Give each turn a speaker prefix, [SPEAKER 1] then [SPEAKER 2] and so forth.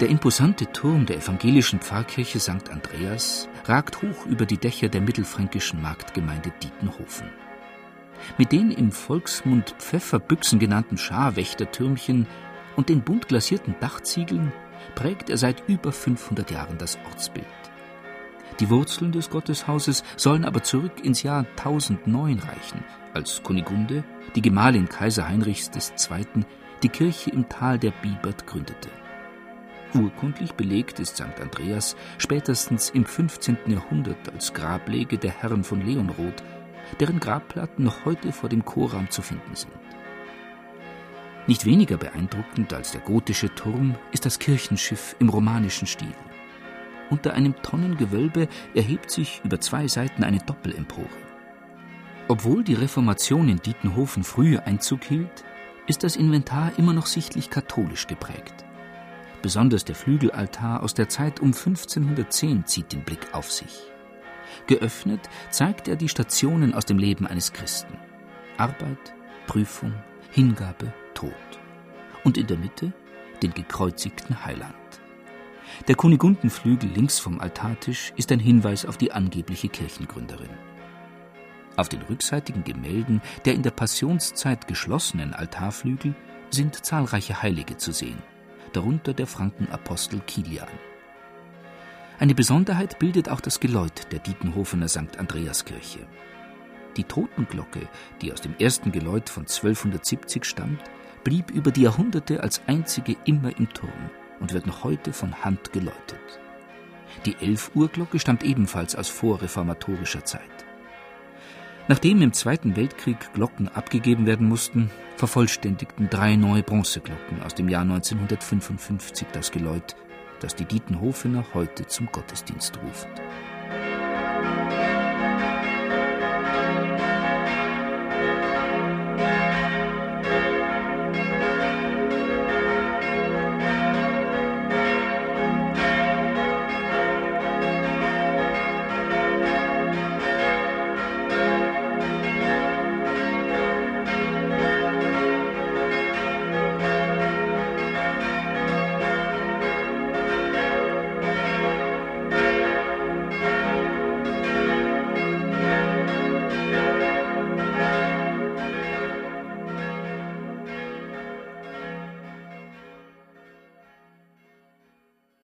[SPEAKER 1] Der imposante Turm der evangelischen Pfarrkirche St. Andreas ragt hoch über die Dächer der mittelfränkischen Marktgemeinde Dietenhofen. Mit den im Volksmund Pfefferbüchsen genannten Scharwächtertürmchen und den bunt glasierten Dachziegeln prägt er seit über 500 Jahren das Ortsbild. Die Wurzeln des Gotteshauses sollen aber zurück ins Jahr 1009 reichen, als Kunigunde, die Gemahlin Kaiser Heinrichs II., die Kirche im Tal der Bibert gründete. Urkundlich belegt ist St. Andreas spätestens im 15. Jahrhundert als Grablege der Herren von Leonroth, deren Grabplatten noch heute vor dem Chorraum zu finden sind. Nicht weniger beeindruckend als der gotische Turm ist das Kirchenschiff im romanischen Stil. Unter einem Tonnengewölbe erhebt sich über zwei Seiten eine Doppelempore. Obwohl die Reformation in Dietenhofen früh Einzug hielt, ist das Inventar immer noch sichtlich katholisch geprägt. Besonders der Flügelaltar aus der Zeit um 1510 zieht den Blick auf sich. Geöffnet zeigt er die Stationen aus dem Leben eines Christen. Arbeit, Prüfung, Hingabe, Tod. Und in der Mitte den gekreuzigten Heiland. Der Kunigundenflügel links vom Altartisch ist ein Hinweis auf die angebliche Kirchengründerin. Auf den rückseitigen Gemälden der in der Passionszeit geschlossenen Altarflügel sind zahlreiche Heilige zu sehen darunter der Frankenapostel Kilian. Eine Besonderheit bildet auch das Geläut der Dietenhofener St. Andreaskirche. Die Totenglocke, die aus dem ersten Geläut von 1270 stammt, blieb über die Jahrhunderte als einzige immer im Turm und wird noch heute von Hand geläutet. Die Elf-Uhr-Glocke stammt ebenfalls aus vorreformatorischer Zeit. Nachdem im Zweiten Weltkrieg Glocken abgegeben werden mussten, vervollständigten drei neue Bronzeglocken aus dem Jahr 1955 das Geläut, das die Dietenhofener heute zum Gottesdienst ruft.